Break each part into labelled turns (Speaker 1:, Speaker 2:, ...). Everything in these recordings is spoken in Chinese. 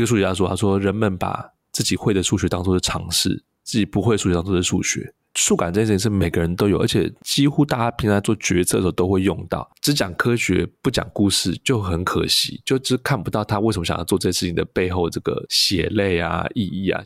Speaker 1: 一个数学家说，他说人们把自己会的数学当做是常识，自己不会数学当做是数学。数感这件事情是每个人都有，而且几乎大家平常做决策的时候都会用到。只讲科学不讲故事就很可惜，就只看不到他为什么想要做这件事情的背后这个血泪啊、意义啊。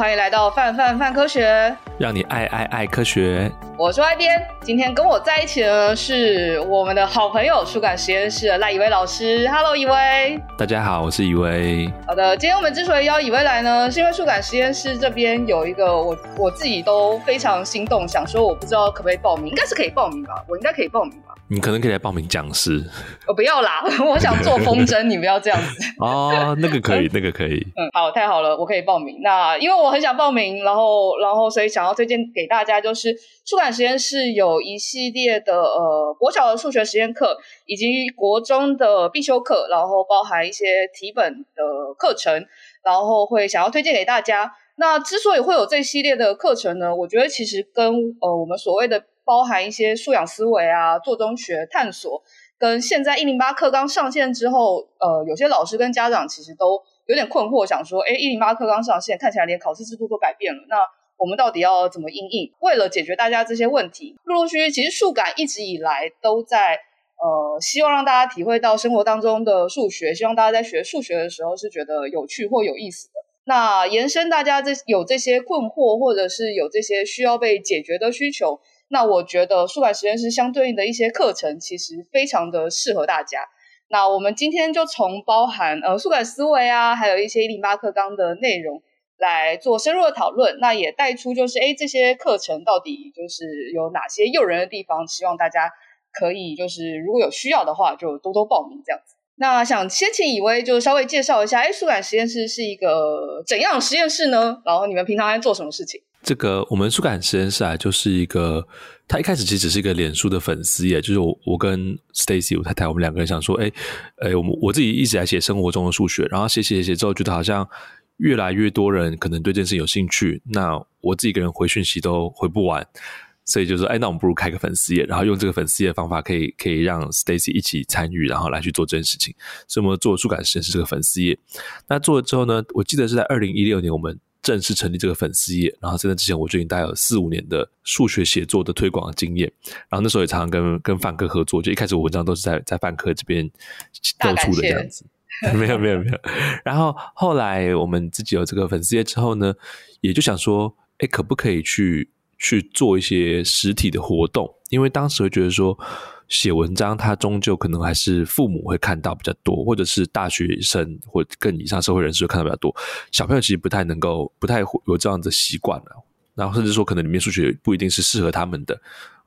Speaker 2: 欢迎来到范范范科学，
Speaker 1: 让你爱爱爱科学。
Speaker 2: 我是外边，今天跟我在一起的是我们的好朋友数感实验室的赖以威老师。Hello，以威。
Speaker 1: 大家好，我是以威。
Speaker 2: 好的，今天我们之所以邀以威来呢，是因为数感实验室这边有一个我我自己都非常心动，想说我不知道可不可以报名，应该是可以报名吧？我应该可以报名吧？
Speaker 1: 你可能可以来报名讲师。
Speaker 2: 我 不要啦，我想做风筝，你不要这样子。
Speaker 1: 哦，那个可以，那个可以。
Speaker 2: 嗯，好，太好了，我可以报名。那因为我很想报名，然后然后所以想要推荐给大家就是。数感实验室有一系列的呃国小的数学实验课，以及国中的必修课，然后包含一些题本的课程，然后会想要推荐给大家。那之所以会有这一系列的课程呢，我觉得其实跟呃我们所谓的包含一些素养思维啊、做中学探索，跟现在一零八课纲上线之后，呃有些老师跟家长其实都有点困惑，想说，哎，一零八课纲上线，看起来连考试制度都改变了，那。我们到底要怎么应应？为了解决大家这些问题，陆陆续续，其实数感一直以来都在呃，希望让大家体会到生活当中的数学，希望大家在学数学的时候是觉得有趣或有意思的。那延伸大家这有这些困惑，或者是有这些需要被解决的需求，那我觉得数感实验室相对应的一些课程，其实非常的适合大家。那我们今天就从包含呃数感思维啊，还有一些一零八课纲的内容。来做深入的讨论，那也带出就是，哎，这些课程到底就是有哪些诱人的地方？希望大家可以就是如果有需要的话，就多多报名这样子。那想先请以威就稍微介绍一下，哎，数感实验室是一个怎样的实验室呢？然后你们平常在做什么事情？
Speaker 1: 这个我们数感实验室啊，就是一个，他一开始其实只是一个脸书的粉丝页，就是我我跟 Stacy 我太太我们两个人想说，哎，哎，我们我自己一直在写生活中的数学，然后写写写之后觉得好像。越来越多人可能对这件事有兴趣，那我自己一个人回讯息都回不完，所以就说，哎，那我们不如开个粉丝页，然后用这个粉丝页的方法，可以可以让 Stacy 一起参与，然后来去做这件事情。所以，我们做数感实验室这个粉丝页。那做了之后呢，我记得是在二零一六年，我们正式成立这个粉丝页。然后在那之前，我就已经大概有四五年的数学写作的推广的经验。然后那时候也常常跟跟范科合作，就一开始我文章都是在在范科这边露出的这样子。没有没有没有，然后后来我们自己有这个粉丝页之后呢，也就想说，哎，可不可以去去做一些实体的活动？因为当时会觉得说，写文章他终究可能还是父母会看到比较多，或者是大学生或更以上社会人士会看到比较多，小朋友其实不太能够，不太有这样的习惯了。然后甚至说，可能里面数学不一定是适合他们的，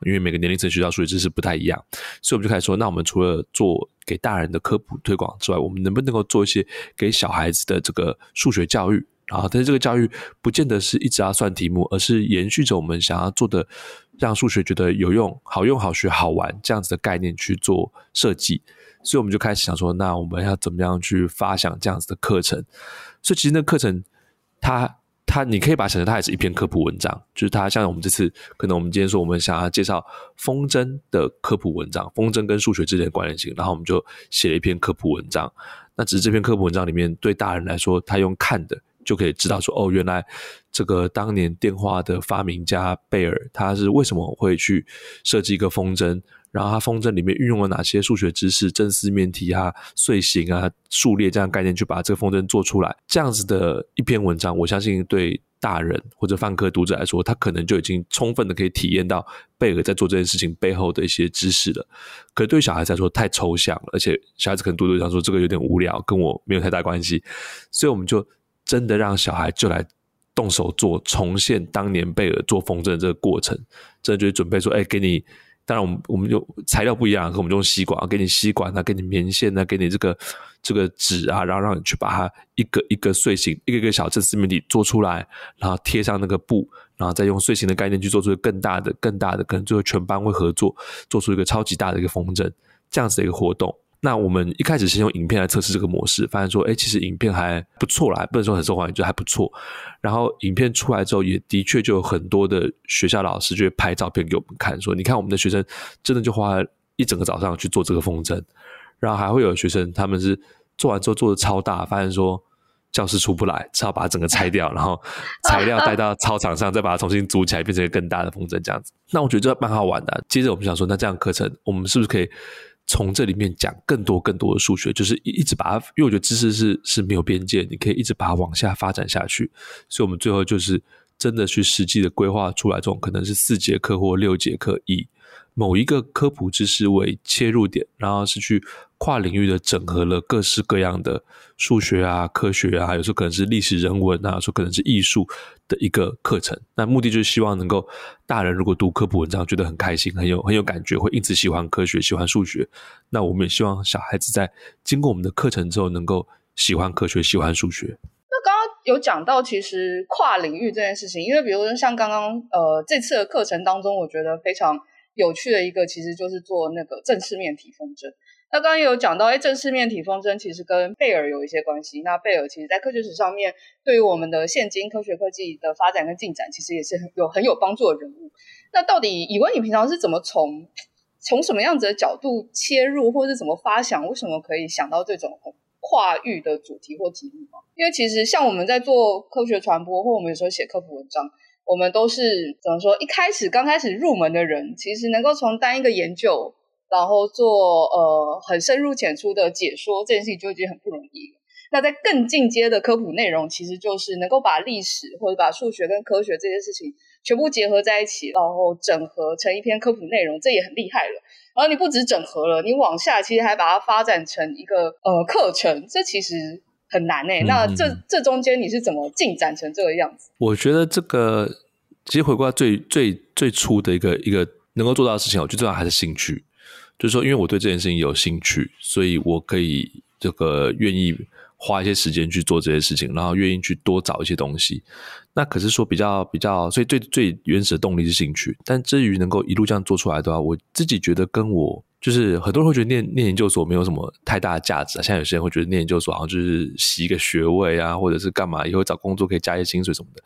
Speaker 1: 因为每个年龄层学到数学知识不太一样，所以我们就开始说，那我们除了做给大人的科普推广之外，我们能不能够做一些给小孩子的这个数学教育？啊，但是这个教育不见得是一直要算题目，而是延续着我们想要做的，让数学觉得有用、好用、好学、好玩这样子的概念去做设计。所以我们就开始想说，那我们要怎么样去发想这样子的课程？所以其实那课程它。它，你可以把它想成它也是一篇科普文章，就是它像我们这次，可能我们今天说我们想要介绍风筝的科普文章，风筝跟数学之间的关联性，然后我们就写了一篇科普文章。那只是这篇科普文章里面，对大人来说，他用看的就可以知道说，哦，原来这个当年电话的发明家贝尔，他是为什么会去设计一个风筝。然后他风筝里面运用了哪些数学知识，正四面体啊、碎形啊、数列这样概念，去把这个风筝做出来。这样子的一篇文章，我相信对大人或者泛科读者来说，他可能就已经充分的可以体验到贝尔在做这件事情背后的一些知识了。可是对小孩子来说太抽象了，而且小孩子可能读读想说这个有点无聊，跟我没有太大关系。所以我们就真的让小孩就来动手做，重现当年贝尔做风筝这个过程。真的就是准备说，哎，给你。当然，我们我们就材料不一样，和我们用吸管，给你吸管啊，给你棉线啊，给你这个这个纸啊，然后让你去把它一个一个碎形，一个一个小正四面体做出来，然后贴上那个布，然后再用碎形的概念去做出更大的、更大的，可能最后全班会合作做出一个超级大的一个风筝，这样子的一个活动。那我们一开始先用影片来测试这个模式，发现说，哎，其实影片还不错啦，不能说很受欢迎，就还不错。然后影片出来之后，也的确就有很多的学校老师就会拍照片给我们看，说，你看我们的学生真的就花了一整个早上去做这个风筝，然后还会有学生他们是做完之后做的超大，发现说教室出不来，只好把它整个拆掉，然后材料带到操场上，再把它重新组起来，变成一个更大的风筝这样子。那我觉得这蛮好玩的。接着我们想说，那这样课程我们是不是可以从这里面讲更多更多的数学？就是一直把它，因为我觉得知识是是没有边界，你可以一直把它往下发展下去。所以我们最后就是真的去实际的规划出来，这种可能是四节课或六节课一某一个科普知识为切入点，然后是去跨领域的整合了各式各样的数学啊、科学啊，有时候可能是历史人文啊，有时候可能是艺术的一个课程。那目的就是希望能够大人如果读科普文章觉得很开心、很有很有感觉，会因此喜欢科学、喜欢数学。那我们也希望小孩子在经过我们的课程之后，能够喜欢科学、喜欢数学。
Speaker 2: 那刚刚有讲到其实跨领域这件事情，因为比如说像刚刚呃这次的课程当中，我觉得非常。有趣的一个其实就是做那个正式面体风筝。那刚刚有讲到，哎，正式面体风筝其实跟贝尔有一些关系。那贝尔其实在科学史上面，对于我们的现今科学科技的发展跟进展，其实也是很有很有帮助的人物。那到底以文，你平常是怎么从从什么样子的角度切入，或是怎么发想？为什么可以想到这种很跨域的主题或题目吗？因为其实像我们在做科学传播，或我们有时候写科普文章。我们都是怎么说？一开始刚开始入门的人，其实能够从单一个研究，然后做呃很深入浅出的解说，这件事情就已经很不容易。那在更进阶的科普内容，其实就是能够把历史或者把数学跟科学这些事情全部结合在一起，然后整合成一篇科普内容，这也很厉害了。然后你不止整合了，你往下其实还把它发展成一个呃课程，这其实。很难诶、欸，那这这中间你是怎么进展成这个样子？
Speaker 1: 我觉得这个其实回归到最最最初的一个一个能够做到的事情，我最重要还是兴趣。就是说，因为我对这件事情有兴趣，所以我可以这个愿意花一些时间去做这些事情，然后愿意去多找一些东西。那可是说比较比较，所以最最原始的动力是兴趣。但至于能够一路这样做出来的话，我自己觉得跟我。就是很多人会觉得念念研究所没有什么太大的价值啊，像有些人会觉得念研究所好像就是洗一个学位啊，或者是干嘛，以后找工作可以加一些薪水什么的。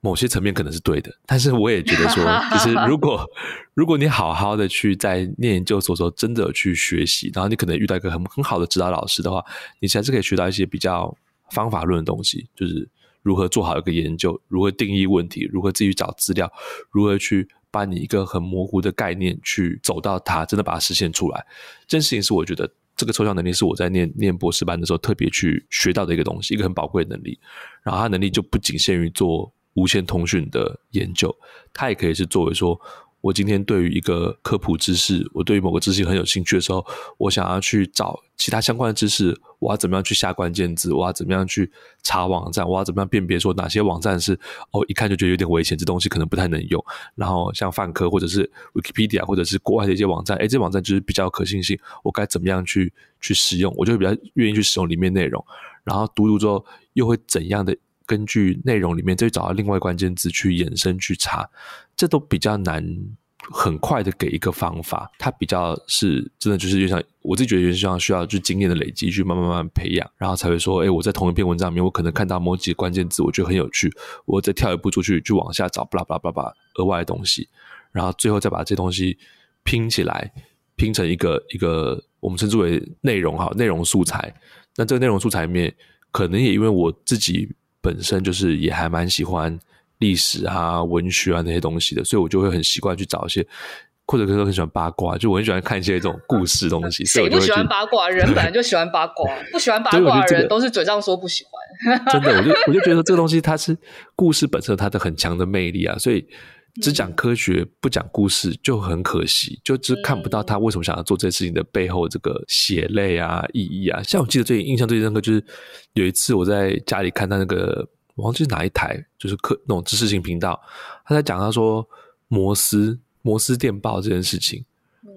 Speaker 1: 某些层面可能是对的，但是我也觉得说，就是如果如果你好好的去在念研究所的时候真的去学习，然后你可能遇到一个很很好的指导老师的话，你还是可以学到一些比较方法论的东西，就是如何做好一个研究，如何定义问题，如何自己找资料，如何去。把你一个很模糊的概念去走到它，真的把它实现出来，这件事情是我觉得这个抽象能力是我在念念博士班的时候特别去学到的一个东西，一个很宝贵的能力。然后它能力就不仅限于做无线通讯的研究，它也可以是作为说。我今天对于一个科普知识，我对于某个知识很有兴趣的时候，我想要去找其他相关的知识，我要怎么样去下关键字？我要怎么样去查网站？我要怎么样辨别说哪些网站是哦，一看就觉得有点危险，这东西可能不太能用。然后像泛科或者是 Wikipedia 或者是国外的一些网站，哎，这网站就是比较可信性，我该怎么样去去使用？我就会比较愿意去使用里面内容。然后读读之后，又会怎样的根据内容里面再找到另外关键字去延伸去查？这都比较难，很快的给一个方法，它比较是真的，就是就像我自己觉得，就像需要就经验的累积，去慢慢慢慢培养，然后才会说，哎，我在同一篇文章里面，我可能看到某几个关键字，我觉得很有趣，我再跳一步出去，就往下找，巴拉巴拉巴拉额外的东西，然后最后再把这东西拼起来，拼成一个一个我们称之为内容哈，内容素材。那这个内容素材里面，可能也因为我自己本身就是也还蛮喜欢。历史啊、文学啊那些东西的，所以我就会很习惯去找一些，或者可能很喜欢八卦，就我很喜欢看一些这种故事东西。谁
Speaker 2: 不喜欢八卦？人本来就喜欢八卦，不喜欢八卦的人都是嘴上说不喜欢。
Speaker 1: 真的，我就我就觉得这个东西它是故事本身，它的很强的魅力啊，所以只讲科学不讲故事就很可惜，就只看不到他为什么想要做这件事情的背后这个血泪啊、意义啊。像我记得最印象最深刻就是有一次我在家里看到那个。我忘记是哪一台，就是科那种知识性频道，他在讲他说摩斯摩斯电报这件事情。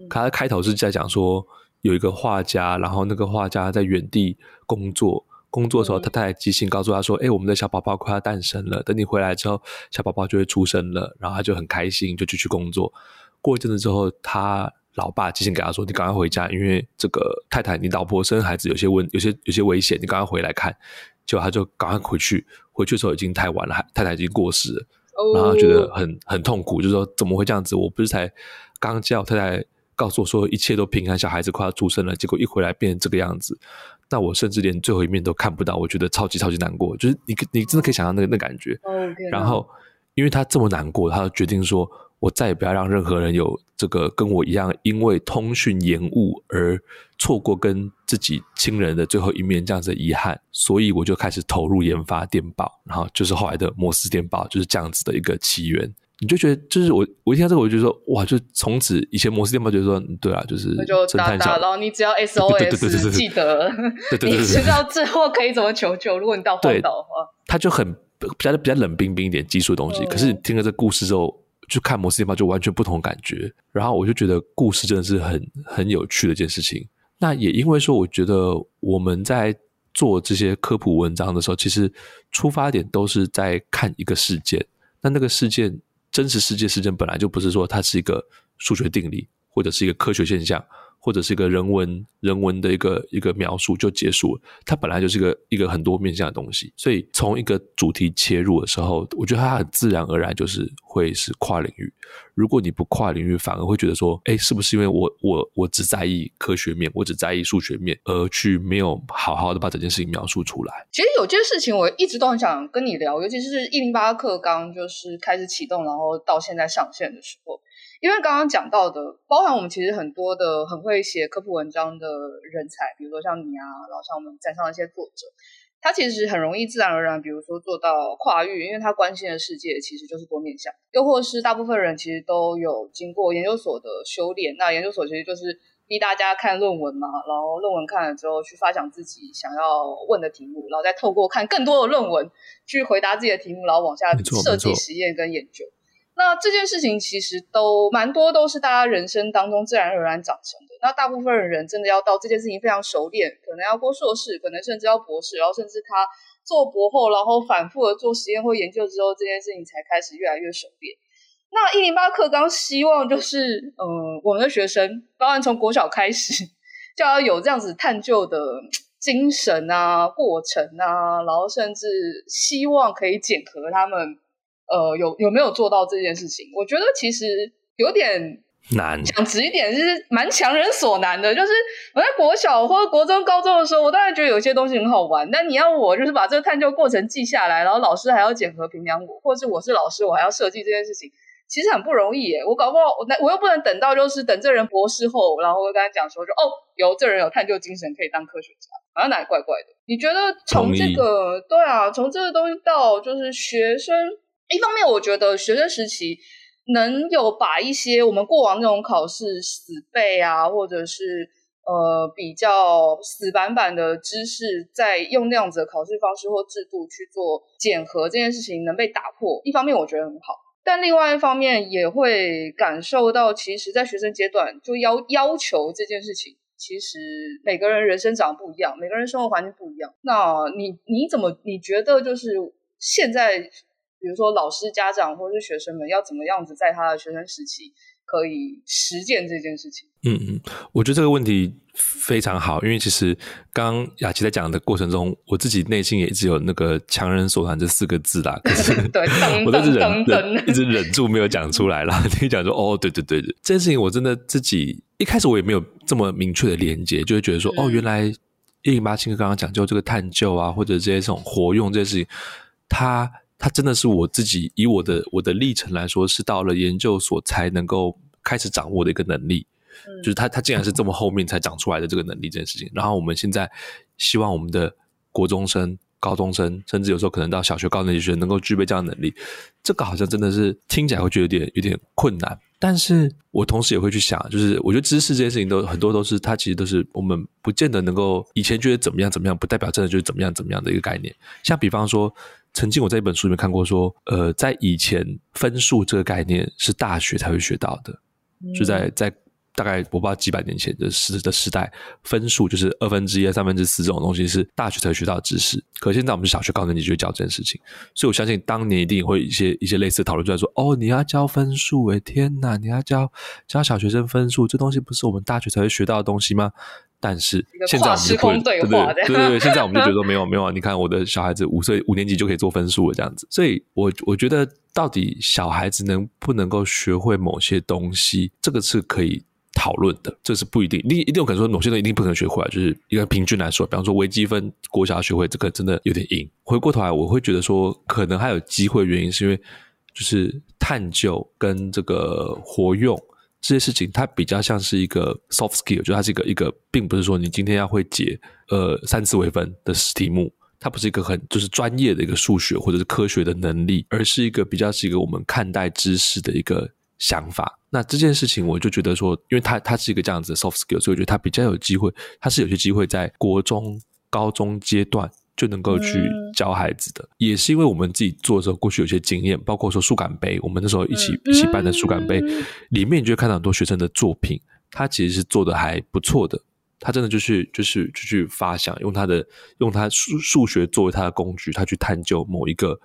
Speaker 1: 他的开头是在讲说有一个画家，然后那个画家在原地工作，工作的时候他太太寄信告诉他说：“哎、欸，我们的小宝宝快要诞生了，等你回来之后，小宝宝就会出生了。”然后他就很开心，就继续工作。过一阵子之后，他老爸寄信给他说：“你赶快回家，因为这个太太，你老婆生孩子有些问，有些有些危险，你赶快回来看。”就他就赶快回去，回去的时候已经太晚了，太太已经过世了，然后觉得很很痛苦，就说怎么会这样子？我不是才刚叫太太告诉我说一切都平安，小孩子快要出生了，结果一回来变成这个样子，那我甚至连最后一面都看不到，我觉得超级超级难过。就是你你真的可以想象那个那感觉。
Speaker 2: Okay.
Speaker 1: 然后，因为他这么难过，他就决定说。我再也不要让任何人有这个跟我一样，因为通讯延误而错过跟自己亲人的最后一面这样子的遗憾，所以我就开始投入研发电报，然后就是后来的摩斯电报，就是这样子的一个起源。你就觉得，就是我我一听到这个，我就觉得说，哇，就从此以前摩斯电报就是说，对啊，就是侦探小，
Speaker 2: 然后你只要 SOS 记得，你知道最后可以怎么求救。如果你到荒岛的话，
Speaker 1: 他就很比较比较冷冰冰一点技术的东西。可是你听了这故事之后。去看摩斯电报就完全不同感觉，然后我就觉得故事真的是很很有趣的一件事情。那也因为说，我觉得我们在做这些科普文章的时候，其实出发点都是在看一个事件。那那个事件，真实世界事件本来就不是说它是一个数学定理或者是一个科学现象。或者是一个人文人文的一个一个描述就结束了，它本来就是一个一个很多面向的东西，所以从一个主题切入的时候，我觉得它很自然而然就是会是跨领域。如果你不跨领域，反而会觉得说，哎，是不是因为我我我只在意科学面，我只在意数学面，而去没有好好的把整件事情描述出来？
Speaker 2: 其实有件事情我一直都很想跟你聊，尤其是一零八课刚就是开始启动，然后到现在上线的时候。因为刚刚讲到的，包含我们其实很多的很会写科普文章的人才，比如说像你啊，然后像我们站上的一些作者，他其实很容易自然而然，比如说做到跨域，因为他关心的世界其实就是多面向，又或是大部分人其实都有经过研究所的修炼，那研究所其实就是逼大家看论文嘛，然后论文看了之后去发想自己想要问的题目，然后再透过看更多的论文去回答自己的题目，然后往下设计实验跟研究。那这件事情其实都蛮多，都是大家人生当中自然而然长成的。那大部分人真的要到这件事情非常熟练，可能要过硕士，可能甚至要博士，然后甚至他做博后，然后反复的做实验或研究之后，这件事情才开始越来越熟练。那一零八课纲希望就是，嗯、我们的学生，当然从国小开始就要有这样子探究的精神啊、过程啊，然后甚至希望可以检核他们。呃，有有没有做到这件事情？我觉得其实有点难，讲直一点是蛮强人所难的。就是我在国小或者国中、高中的时候，我当然觉得有些东西很好玩，但你要我就是把这个探究过程记下来，然后老师还要检核评量我，或是我是老师，我还要设计这件事情，其实很不容易耶。我搞不好我我又不能等到就是等这人博士后，然后我跟他讲说就哦，有这人有探究精神，可以当科学家，好像哪里怪怪的。你觉得从这个对啊，从这个东西到就是学生。一方面，我觉得学生时期能有把一些我们过往那种考试死背啊，或者是呃比较死板板的知识，在用那样子的考试方式或制度去做检核这件事情能被打破。一方面我觉得很好，但另外一方面也会感受到，其实，在学生阶段就要要求这件事情，其实每个人人生长得不一样，每个人生活环境不一样。那你你怎么你觉得就是现在？比如说，老师、家长或者是学生们要怎么样子在他的学生时期可以实践这件事情？
Speaker 1: 嗯嗯，我觉得这个问题非常好，因为其实刚刚雅琪在讲的过程中，我自己内心也一直有那个“强人所难”这四个字啦。可是，
Speaker 2: 对，
Speaker 1: 我都是忍忍，一直忍住没有讲出来啦。你讲说，哦，对对对，这件事情我真的自己一开始我也没有这么明确的连接，就会觉得说，嗯、哦，原来一零八亲课刚刚讲究这个探究啊，或者这些这种活用这些事情，它。它真的是我自己以我的我的历程来说，是到了研究所才能够开始掌握的一个能力，嗯、就是它它竟然是这么后面才长出来的这个能力这件事情。然后我们现在希望我们的国中生、高中生，甚至有时候可能到小学高年级学生能够具备这样的能力，这个好像真的是听起来会觉得有点有点困难。但是我同时也会去想，就是我觉得知识这件事情都很多都是它其实都是我们不见得能够以前觉得怎么样怎么样，不代表真的就是怎么样怎么样的一个概念。像比方说。曾经我在一本书里面看过，说，呃，在以前分数这个概念是大学才会学到的，嗯、就在在大概我不知道几百年前的时的时代，分数就是二分之一、三分之四这种东西是大学才会学到的知识。可现在我们是小学高年级就会教这件事情，所以我相信当年一定会一些一些类似的讨论，出来说，哦，你要教分数，诶，天哪，你要教教小学生分数，这东西不是我们大学才会学到的东西吗？但是现在我们就会对对对对对，现在我们就觉得说没有没有啊！你看我的小孩子五岁五年级就可以做分数了，这样子。所以我我觉得到底小孩子能不能够学会某些东西，这个是可以讨论的，这是不一定。你一定有可能说，某些东西一定不可能学会来，就是一个平均来说，比方说微积分，国小学会这个真的有点硬。回过头来，我会觉得说，可能还有机会，原因是因为就是探究跟这个活用这些事情，它比较像是一个 soft skill，就它是一个一个，并不是说你今天要会解呃三次微分的题目，它不是一个很就是专业的一个数学或者是科学的能力，而是一个比较是一个我们看待知识的一个想法。那这件事情，我就觉得说，因为它它是一个这样子的 soft skill，所以我觉得它比较有机会，它是有些机会在国中、高中阶段就能够去教孩子的。嗯、也是因为我们自己做的时候，过去有些经验，包括说树感杯，我们那时候一起、嗯、一起办的树感杯，里面你就会看到很多学生的作品，他其实是做的还不错的。他真的就是就是就去发想，用他的用他数数学作为他的工具，他去探究某一个。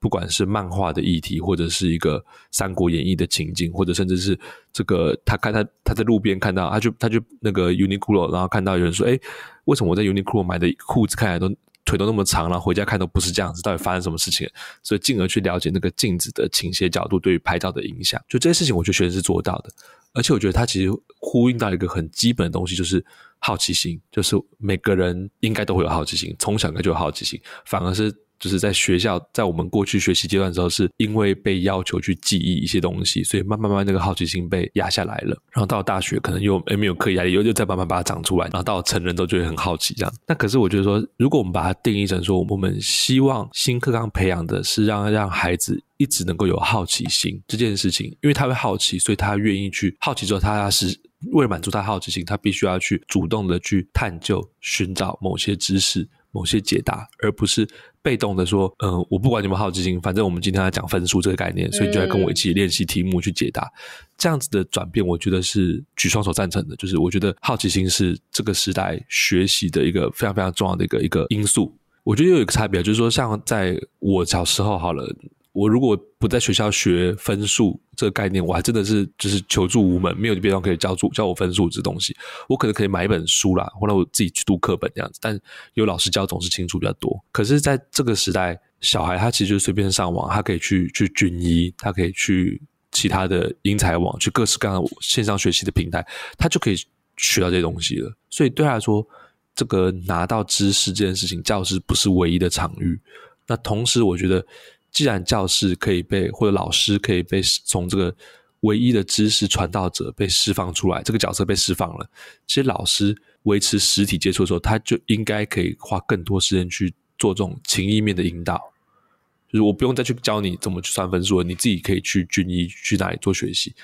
Speaker 1: 不管是漫画的议题，或者是一个《三国演义》的情境，或者甚至是这个，他看他他在路边看到，他就他就那个 Uniqlo，然后看到有人说：“哎，为什么我在 Uniqlo 买的裤子看起来都腿都那么长，了回家看都不是这样子？到底发生什么事情？”所以进而去了解那个镜子的倾斜角度对于拍照的影响。就这些事情，我觉得学生是做到的，而且我觉得他其实呼应到一个很基本的东西，就是好奇心，就是每个人应该都会有好奇心，从小应该就有好奇心，反而是。就是在学校，在我们过去学习阶段的时候，是因为被要求去记忆一些东西，所以慢慢慢那个好奇心被压下来了。然后到大学，可能又没有课业压力，又又再慢慢把它长出来。然后到成人都觉得很好奇这样。那可是我觉得说，如果我们把它定义成说，我们希望新课纲培养的是让让孩子一直能够有好奇心这件事情，因为他会好奇，所以他愿意去好奇之后，他是为了满足他好奇心，他必须要去主动的去探究、寻找某些知识。某些解答，而不是被动的说，嗯、呃，我不管你们好奇心，反正我们今天要讲分数这个概念，所以就来跟我一起练习题目去解答。嗯、这样子的转变，我觉得是举双手赞成的。就是我觉得好奇心是这个时代学习的一个非常非常重要的一个一个因素。我觉得又有一个差别，就是说，像在我小时候，好了。我如果不在学校学分数这个概念，我还真的是就是求助无门，没有地方可以教助教我分数这东西。我可能可以买一本书啦，或者我自己去读课本这样子，但有老师教总是清楚比较多。可是在这个时代，小孩他其实就随便上网，他可以去去军医，他可以去其他的英才网，去各式各样的线上学习的平台，他就可以学到这些东西了。所以对他来说，这个拿到知识这件事情，教师不是唯一的场域。那同时，我觉得。既然教室可以被或者老师可以被从这个唯一的知识传道者被释放出来，这个角色被释放了，其实老师维持实体接触的时候，他就应该可以花更多时间去做这种情意面的引导。就是我不用再去教你怎么去算分数了，你自己可以去军医去哪里做学习。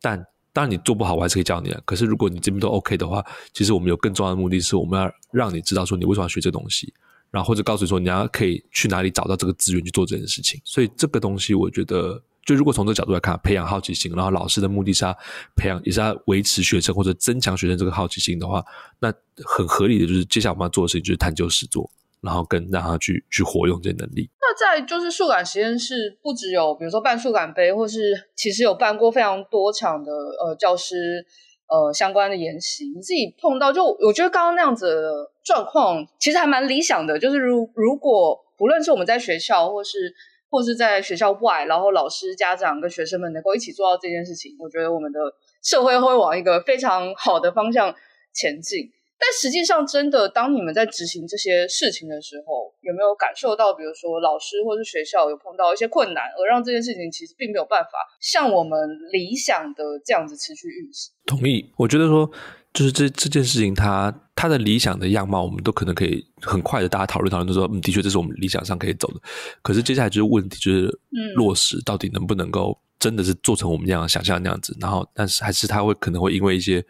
Speaker 1: 但当然你做不好，我还是可以教你的。可是如果你这边都 OK 的话，其实我们有更重要的目的是，我们要让你知道说你为什么要学这东西。然后或者告诉你说，你要可以去哪里找到这个资源去做这件事情。所以这个东西，我觉得，就如果从这个角度来看，培养好奇心，然后老师的目的是要培养，也是要维持学生或者增强学生这个好奇心的话，那很合理的就是接下来我们要做的事情就是探究实作，然后跟让他去去活用这些能力。
Speaker 2: 那在就是数感实验室，不只有比如说办数感杯，或是其实有办过非常多场的呃教师。呃，相关的言行，你自己碰到就我觉得刚刚那样子状况，其实还蛮理想的。就是如如果不论是我们在学校，或是或是在学校外，然后老师、家长跟学生们能够一起做到这件事情，我觉得我们的社会会往一个非常好的方向前进。但实际上，真的当你们在执行这些事情的时候，有没有感受到，比如说老师或是学校有碰到一些困难，而让这件事情其实并没有办法像我们理想的这样子持续运行？
Speaker 1: 同意，我觉得说，就是这这件事情它，它它的理想的样貌，我们都可能可以很快的大家讨论讨论，就说，嗯，的确这是我们理想上可以走的。可是接下来就是问题，就是落实到底能不能够。真的是做成我们这样想象那样子，然后但是还是他会可能会因为一些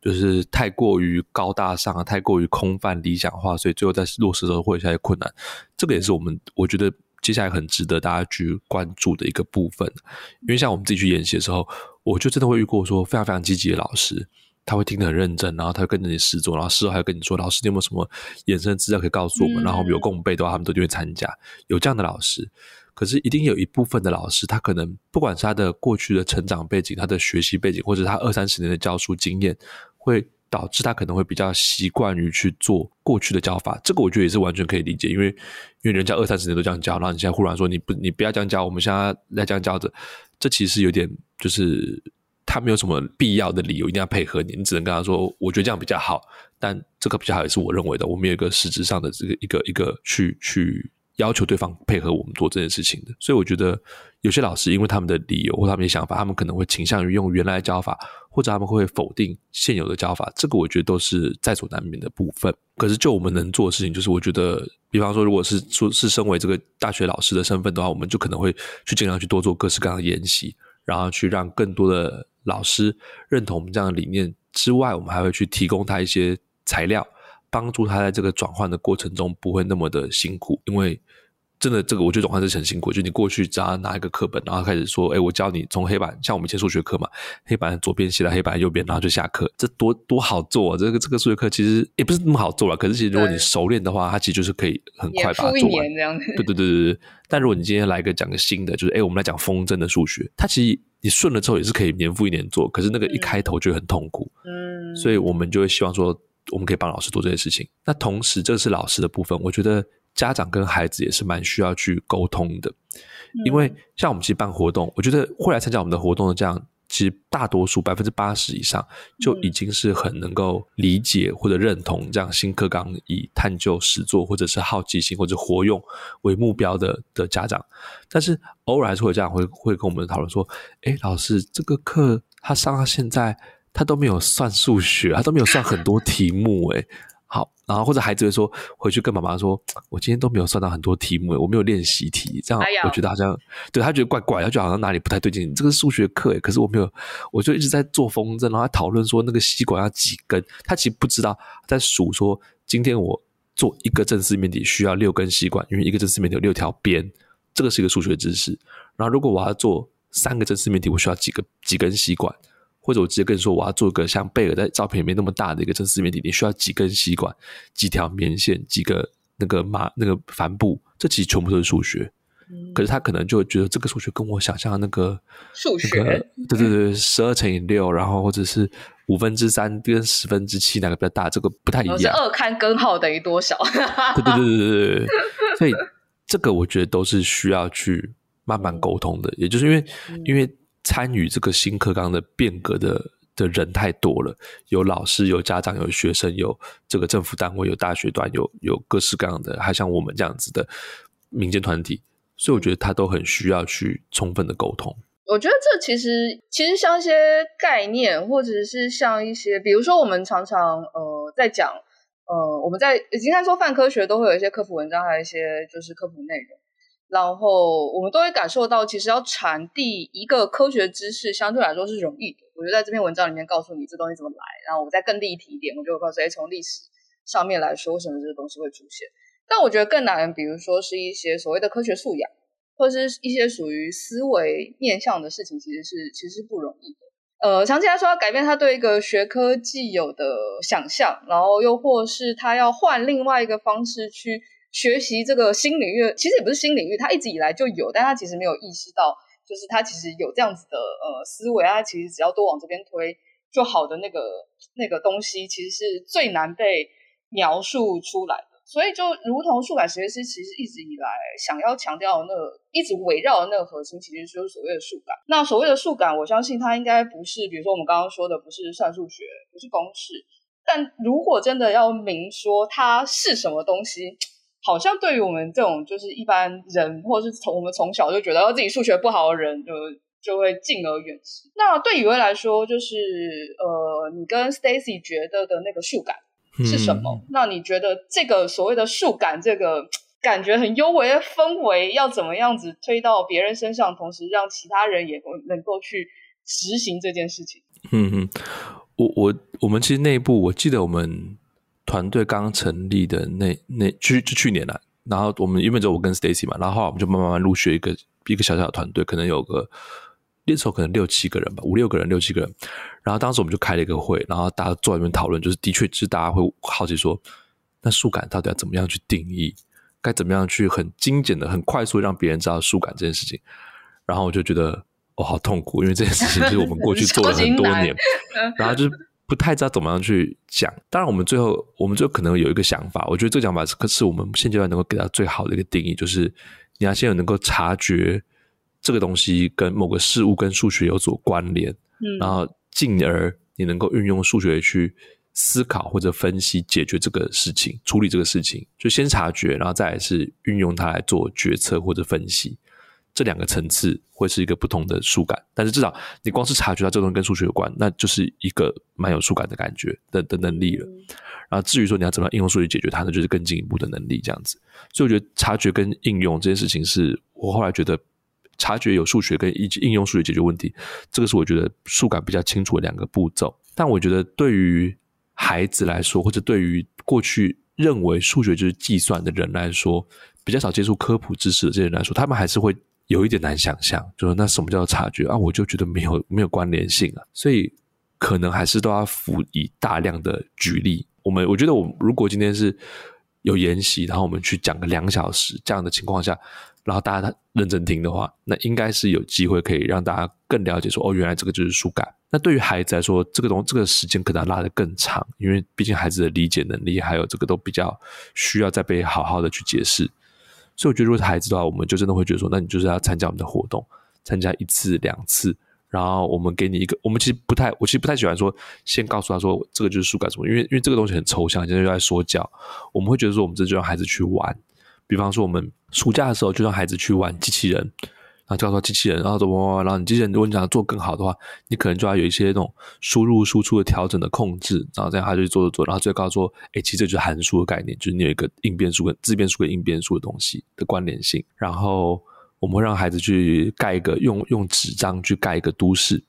Speaker 1: 就是太过于高大上啊，太过于空泛理想化，所以最后在落实的时候会有一些困难。这个也是我们我觉得接下来很值得大家去关注的一个部分。因为像我们自己去演习的时候，我就真的会遇过说非常非常积极的老师，他会听得很认真，然后他会跟着你实作，然后事后还会跟你说：“老师，你有没有什么衍生资料可以告诉我们？”然后我们有共备的话，他们都就会参加。有这样的老师。可是，一定有一部分的老师，他可能不管是他的过去的成长背景、他的学习背景，或者他二三十年的教书经验，会导致他可能会比较习惯于去做过去的教法。这个我觉得也是完全可以理解，因为因为人家二三十年都这样教，然后你现在忽然说你不你不要这样教，我们现在来这样教着，这其实有点就是他没有什么必要的理由一定要配合你，你只能跟他说，我觉得这样比较好，但这个比较好也是我认为的，我们有一个实质上的这个一个一个去去要求对方配合我们做这件事情的。所以我觉得有些老师因为他们的理由或他们的想法，他们可能会倾向于用原来的教法，或者他们会否定现有的教法，这个我觉得都是在所难免的部分。可是就我们能做的事情，就是我觉得，比方说，如果是说是身为这个大学老师的身份的话，我们就可能会去尽量去多做各式各样的研习，然后去让更多的。老师认同我们这样的理念之外，我们还会去提供他一些材料，帮助他在这个转换的过程中不会那么的辛苦，因为。真的，这个我觉得转换是很辛苦。就你过去只要拿一个课本，然后开始说：“哎，我教你从黑板，像我们以前数学课嘛，黑板左边写到黑板右边，然后就下课。这多多好做啊！这个这个数学课其实也不是那么好做了。可是其实如果你熟练的话，它其实就是可以很快把它做完。这样子。对对对对对。但如果你今天来一个讲个新的，就是哎，我们来讲风筝的数学，它其实你顺了之后也是可以年复一年做。可是那个一开头就很痛苦。嗯。所以我们就会希望说，我们可以帮老师做这些事情。那同时，这是老师的部分，我觉得。家长跟孩子也是蛮需要去沟通的，因为像我们其实办活动，我觉得会来参加我们的活动的这样，其实大多数百分之八十以上就已经是很能够理解或者认同这样新课纲以探究实作或者是好奇心或者活用为目标的的家长，但是偶尔还是会有家长会会跟我们讨论说，诶，老师这个课他上到现在他都没有算数学，他都没有算很多题目，诶。好，然后或者孩子会说，回去跟妈妈说，我今天都没有算到很多题目，我没有练习题，这样我觉得好像、哎、对他觉得怪怪，他就好像哪里不太对劲。这个数学课，可是我没有，我就一直在做风筝，然后他讨论说那个吸管要几根，他其实不知道在数说，今天我做一个正四面体需要六根吸管，因为一个正四面体有六条边，这个是一个数学知识。然后如果我要做三个正四面体，我需要几个几根吸管。或者我直接跟你说，我要做个像贝尔在照片里面那么大的一个正四面体，你需要几根吸管、几条棉线、几个那个麻那个帆布，这其实全部都是数学。嗯、可是他可能就觉得这个数学跟我想象的那个数学，对对对，十二乘以六，然后或者是五分之三跟十分之七哪个比较大，这个不太一样。是
Speaker 2: 二看根号等于多少？
Speaker 1: 对对对对对对。所以这个我觉得都是需要去慢慢沟通的，也就是因为、嗯、因为。参与这个新课纲的变革的的人太多了，有老师，有家长，有学生，有这个政府单位，有大学端，有有各式各样的，还像我们这样子的民间团体，所以我觉得他都很需要去充分的沟通。
Speaker 2: 我觉得这其实其实像一些概念，或者是像一些，比如说我们常常呃在讲呃我们在应该说泛科学都会有一些科普文章，还有一些就是科普内容。然后我们都会感受到，其实要传递一个科学知识，相对来说是容易的。我就在这篇文章里面告诉你这东西怎么来，然后我再更立体一点，我就会告诉你，从历史上面来说，为什么这个东西会出现。但我觉得更难，比如说是一些所谓的科学素养，或者是一些属于思维面向的事情，其实是其实是不容易的。呃，长期来说，要改变他对一个学科既有的想象，然后又或是他要换另外一个方式去。学习这个新领域，其实也不是新领域，他一直以来就有，但他其实没有意识到，就是他其实有这样子的呃思维啊，其实只要多往这边推就好的那个那个东西，其实是最难被描述出来的。所以就如同数感实验室其实一直以来想要强调的那个，一直围绕的那个核心，其实就是所谓的数感。那所谓的数感，我相信它应该不是，比如说我们刚刚说的，不是算数学，不是公式。但如果真的要明说它是什么东西，好像对于我们这种就是一般人，或者是从我们从小就觉得自己数学不好的人，就就会敬而远之。那对雨薇来说，就是呃，你跟 Stacy 觉得的那个数感是什么？嗯、那你觉得这个所谓的数感，这个感觉很幽微的氛围，要怎么样子推到别人身上，同时让其他人也能够去执行这件事情？
Speaker 1: 嗯嗯，我我我们其实内部，我记得我们。团队刚成立的那那去就去年了，然后我们因为只有我跟 Stacy 嘛，然后后来我们就慢慢慢陆续一个一个小小的团队，可能有个那时候可能六七个人吧，五六个人六七个人，然后当时我们就开了一个会，然后大家坐在那边讨论，就是的确就是大家会好奇说，那数感到底要怎么样去定义，该怎么样去很精简的、很快速让别人知道数感这件事情，然后我就觉得哦好痛苦，因为这件事情就是我们过去 做了很多年，然后就是。不太知道怎么样去讲，当然我们最后我们最后可能有一个想法，我觉得这个想法是，可是我们现阶段能够给到最好的一个定义，就是你要先有能够察觉这个东西跟某个事物跟数学有所关联，嗯，然后进而你能够运用数学去思考或者分析解决这个事情，处理这个事情，就先察觉，然后再来是运用它来做决策或者分析。这两个层次会是一个不同的数感，但是至少你光是察觉到这东西跟数学有关，那就是一个蛮有数感的感觉的的能力了。然后至于说你要怎么样应用数学解决它呢，就是更进一步的能力这样子。所以我觉得察觉跟应用这件事情，是我后来觉得察觉有数学跟应应用数学解决问题，这个是我觉得数感比较清楚的两个步骤。但我觉得对于孩子来说，或者对于过去认为数学就是计算的人来说，比较少接触科普知识的这些人来说，他们还是会。有一点难想象，就是那什么叫做察觉啊？我就觉得没有 没有关联性啊，所以可能还是都要辅以大量的举例。我们我觉得，我如果今天是有研习，然后我们去讲个两小时这样的情况下，然后大家认真听的话，那应该是有机会可以让大家更了解说，哦，原来这个就是数感。那对于孩子来说，这个东这个时间可能要拉得更长，因为毕竟孩子的理解能力还有这个都比较需要再被好好的去解释。所以我觉得，如果是孩子的话，我们就真的会觉得说，那你就是要参加我们的活动，参加一次两次，然后我们给你一个，我们其实不太，我其实不太喜欢说，先告诉他说这个就是树干什么，因为因为这个东西很抽象，现在又在说教，我们会觉得说，我们这就让孩子去玩，比方说我们暑假的时候就让孩子去玩机器人。然后叫做机器人，然后怎么，然后你机器人如果你想要做更好的话，你可能就要有一些那种输入输出的调整的控制，然后这样他就去做做做，然后最后告诉说，哎，其实这就是函数的概念，就是你有一个应变数跟自变数跟应变数的东西的关联性。然后我们会让孩子去盖一个用用纸张去盖一个都市，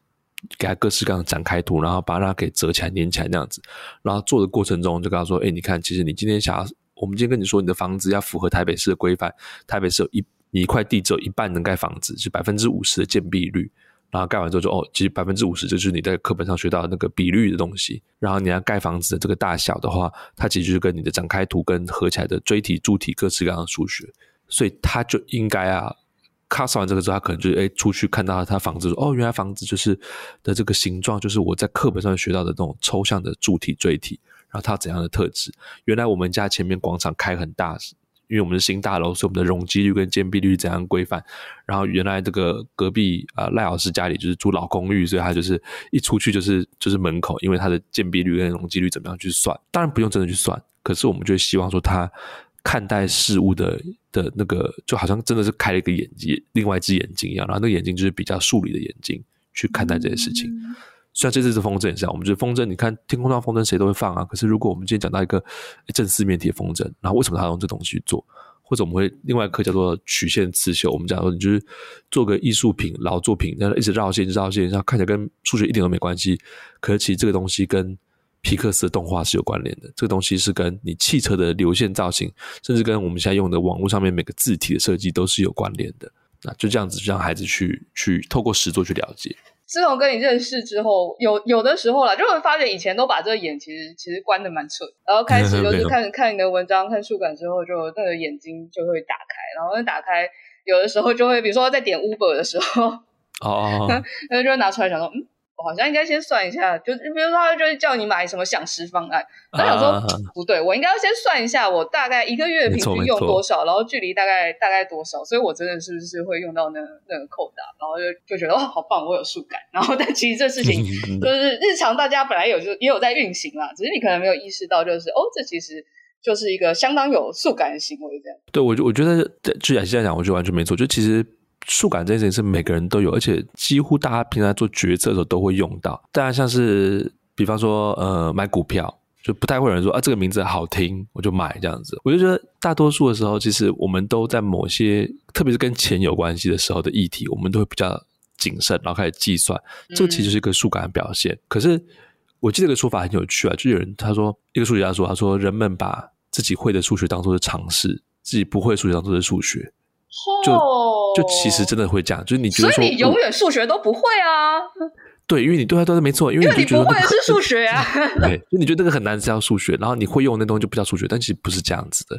Speaker 1: 给他各式各样的展开图，然后把它给折起来粘起来那样子。然后做的过程中就跟他说，哎，你看，其实你今天想要，我们今天跟你说，你的房子要符合台北市的规范，台北市有一。一块地只有一半能盖房子，是百分之五十的建蔽率。然后盖完之后就哦，其实百分之五十就是你在课本上学到的那个比率的东西。然后你要盖房子的这个大小的话，它其实就是跟你的展开图跟合起来的锥体、柱体各式各样的数学。所以他就应该啊，考试完这个之后，他可能就哎出去看到他房子说哦，原来房子就是的这个形状，就是我在课本上学到的那种抽象的柱体、锥体。然后它怎样的特质？原来我们家前面广场开很大。因为我们是新大楼，所以我们的容积率跟建蔽率怎样规范？然后原来这个隔壁啊、呃、赖老师家里就是住老公寓，所以他就是一出去就是就是门口，因为他的建蔽率跟容积率怎么样去算？当然不用真的去算，可是我们就希望说他看待事物的的那个，就好像真的是开了一个眼睛，另外一只眼睛一样，然后那个眼睛就是比较数理的眼睛去看待这些事情。像这次是风筝也是这样，我们觉得风筝，你看天空上风筝谁都会放啊。可是如果我们今天讲到一个正四面体的风筝，然后为什么他用这东西去做？或者我们会另外一课叫做曲线刺绣，我们讲说你就是做个艺术品、老作品，然后一直绕线、绕线，然后看起来跟数学一点都没关系。可是其实这个东西跟皮克斯的动画是有关联的，这个东西是跟你汽车的流线造型，甚至跟我们现在用的网络上面每个字体的设计都是有关联的。那就这样子，让孩子去去透过实作去了解。
Speaker 2: 自从跟你认识之后，有有的时候啦，就会发现以前都把这个眼其实其实关的蛮彻，然后开始 就是看看你的文章、看书感之后，就那个眼睛就会打开，然后打开，有的时候就会，比如说在点 Uber 的时候，哦，然后就会拿出来想说，嗯。我好像应该先算一下，就比如说他就是叫你买什么享食方案，他想说、啊、不对，我应该要先算一下我大概一个月平均用多少，然后距离大概大概多少，所以我真的是不是会用到那个那个扣打，然后就就觉得哦好棒，我有数感，然后但其实这事情 就是日常大家本来有就也有在运行啦，只是你可能没有意识到，就是哦这其实就是一个相当有数感的行为这样。
Speaker 1: 对，我就我觉得就雅琪这样讲，我觉得完全没错，就其实。数感这件事情是每个人都有，而且几乎大家平常做决策的时候都会用到。当然，像是比方说，呃，买股票，就不太会有人说啊，这个名字好听，我就买这样子。我就觉得大多数的时候，其实我们都在某些，特别是跟钱有关系的时候的议题，我们都会比较谨慎，然后开始计算。这个其实是一个数感的表现。可是我记得这个说法很有趣啊，就有人他说，一个数学家说，他说人们把自己会的数学当做是常识，自己不会数学当做是数学。就就其实真的会这样，就是你觉得说，
Speaker 2: 所以你永远数学都不会啊？
Speaker 1: 对，因为你对他都是没错，因为你，觉得、
Speaker 2: 会的是数学啊。
Speaker 1: 对，就你觉得那个很难是叫数学，然后你会用那东西就不叫数学，但其实不是这样子的。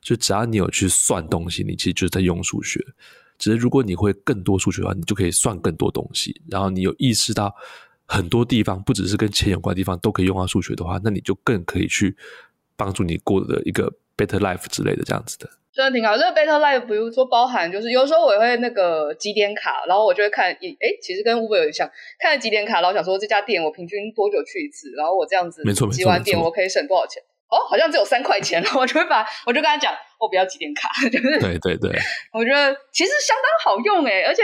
Speaker 1: 就只要你有去算东西，你其实就是在用数学。只是如果你会更多数学的话，你就可以算更多东西。然后你有意识到很多地方，不只是跟钱有关的地方都可以用到数学的话，那你就更可以去帮助你过的一个 better life 之类的这样子的。
Speaker 2: 真的挺好。这个 Better Life，比如说包含就是有时候我也会那个几点卡，然后我就会看，诶，其实跟 Uber 有点像，看了几点卡，然后想说这家店我平均多久去一次，然后我这样子没错，几完点我可以省多少钱？哦，好像只有三块钱，我就会把 我就跟他讲，我不要几点卡，就是
Speaker 1: 对对对，
Speaker 2: 我觉得其实相当好用诶，而且。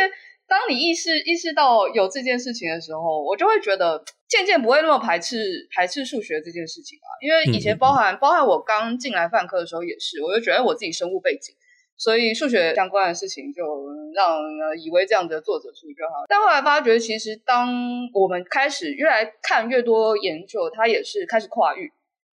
Speaker 2: 当你意识意识到有这件事情的时候，我就会觉得 渐渐不会那么排斥排斥数学这件事情啊。因为以前包含、嗯、包含我刚进来泛科的时候也是，我就觉得我自己生物背景，所以数学相关的事情就让以为这样子的作者数就好。但后来发觉，其实当我们开始越来看越多研究，它也是开始跨域。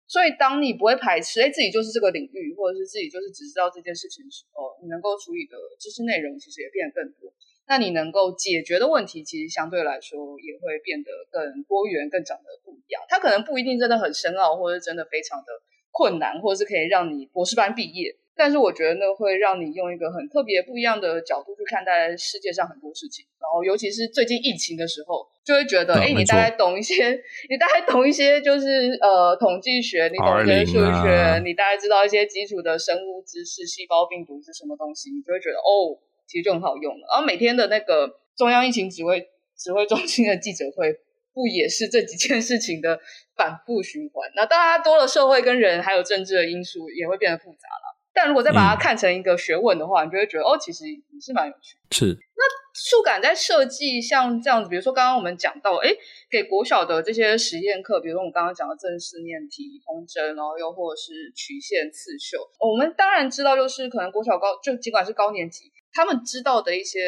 Speaker 2: 所以当你不会排斥，哎，自己就是这个领域，或者是自己就是只知道这件事情的时候，你能够处理的知识内容其实也变得更多。那你能够解决的问题，其实相对来说也会变得更多元、更长得不一样。它可能不一定真的很深奥，或者真的非常的困难，或者是可以让你博士班毕业。但是我觉得那会让你用一个很特别、不一样的角度去看待世界上很多事情。然后，尤其是最近疫情的时候，就会觉得，哎、嗯，你大概懂一些，你大概懂一些，就是呃，统计学，你懂一些数学，啊、你大概知道一些基础的生物知识，细胞病毒是什么东西，你就会觉得，哦。其实就很好用了，然后每天的那个中央疫情指挥 指挥中心的记者会，不也是这几件事情的反复循环？那当然多了社会跟人还有政治的因素，也会变得复杂了。但如果再把它看成一个学问的话，嗯、你就会觉得哦，其实也是蛮有趣的。
Speaker 1: 是。
Speaker 2: 那数感在设计像这样子，比如说刚刚我们讲到，哎，给国小的这些实验课，比如说我们刚刚讲的正式念题、风筝，然后又或者是曲线刺绣，我们当然知道，就是可能国小高就尽管是高年级。他们知道的一些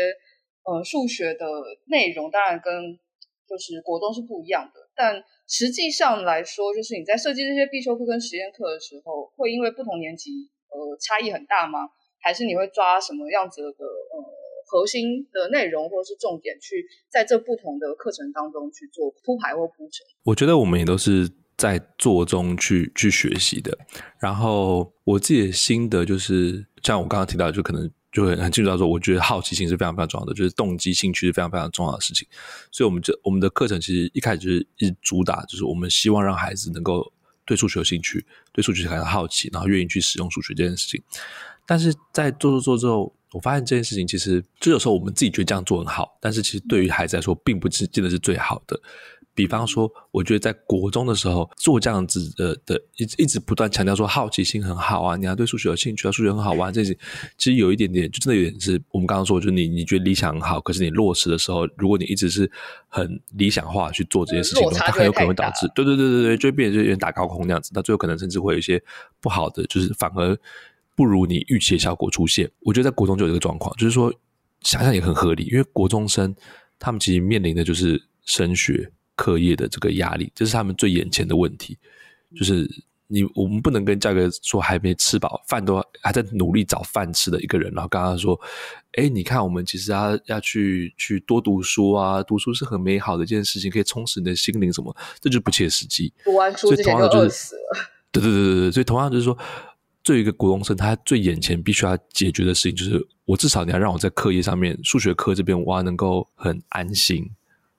Speaker 2: 呃数学的内容，当然跟就是国中是不一样的。但实际上来说，就是你在设计这些必修课跟实验课的时候，会因为不同年级呃差异很大吗？还是你会抓什么样子的呃核心的内容或者是重点，去在这不同的课程当中去做铺排或铺陈？
Speaker 1: 我觉得我们也都是在做中去去学习的。然后我自己的心得就是，像我刚刚提到，就可能。就很很清楚他说，我觉得好奇心是非常非常重要的，就是动机、兴趣是非常非常重要的事情。所以，我们这我们的课程其实一开始就是一主打，就是我们希望让孩子能够对数学有兴趣，对数学感到好奇，然后愿意去使用数学这件事情。但是在做做做之后，我发现这件事情其实就有时候我们自己觉得这样做很好，但是其实对于孩子来说，并不是真的是最好的。比方说，我觉得在国中的时候做这样子的的，一一直不断强调说好奇心很好啊，你要对数学有兴趣啊，数学很好玩，这些其实有一点点，就真的有点是我们刚刚说，就是你你觉得理想很好，可是你落实的时候，如果你一直是很理想化去做这件事情的话，它很有可能会导致，对对对对对，就会变成就有点打高空那样子，到最后可能甚至会有一些不好的，就是反而不如你预期的效果出现。我觉得在国中就有这个状况，就是说想想也很合理，因为国中生他们其实面临的就是升学。课业的这个压力，这是他们最眼前的问题。就是你，我们不能跟价格说还没吃饱饭，都还在努力找饭吃的一个人，然后刚刚说，哎，你看，我们其实要要去去多读书啊，读书是很美好的一件事情，可以充实你的心灵什么，这就不切实际。
Speaker 2: 读完书之前就饿死了。
Speaker 1: 对对对对对，所以同样就是说，作为一个国中生，他最眼前必须要解决的事情，就是我至少你要让我在课业上面，数学课这边我要能够很安心，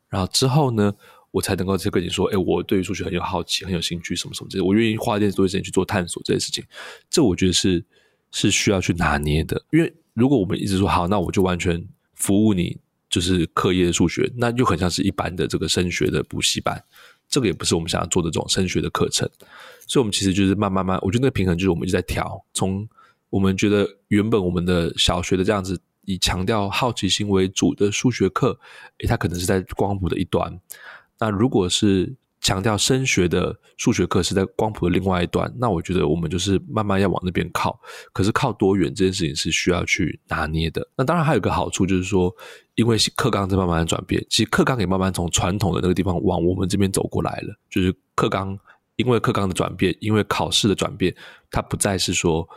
Speaker 1: 然后之后呢，我才能够去跟你说，哎，我对于数学很有好奇，很有兴趣，什么什么这些，我愿意花一点多时间去做探索这些事情。这我觉得是是需要去拿捏的。因为如果我们一直说好，那我就完全服务你，就是课业的数学，那就很像是一般的这个升学的补习班。这个也不是我们想要做的这种升学的课程。所以，我们其实就是慢慢慢，我觉得那个平衡就是我们一直在调。从我们觉得原本我们的小学的这样子以强调好奇心为主的数学课，诶，它可能是在光谱的一端。那如果是强调升学的数学课是在光谱的另外一端，那我觉得我们就是慢慢要往那边靠。可是靠多远这件事情是需要去拿捏的。那当然还有个好处就是说，因为课纲在慢慢的转变，其实课纲也慢慢从传统的那个地方往我们这边走过来了。就是课纲因为课纲的转变，因为考试的转变，它不再是说。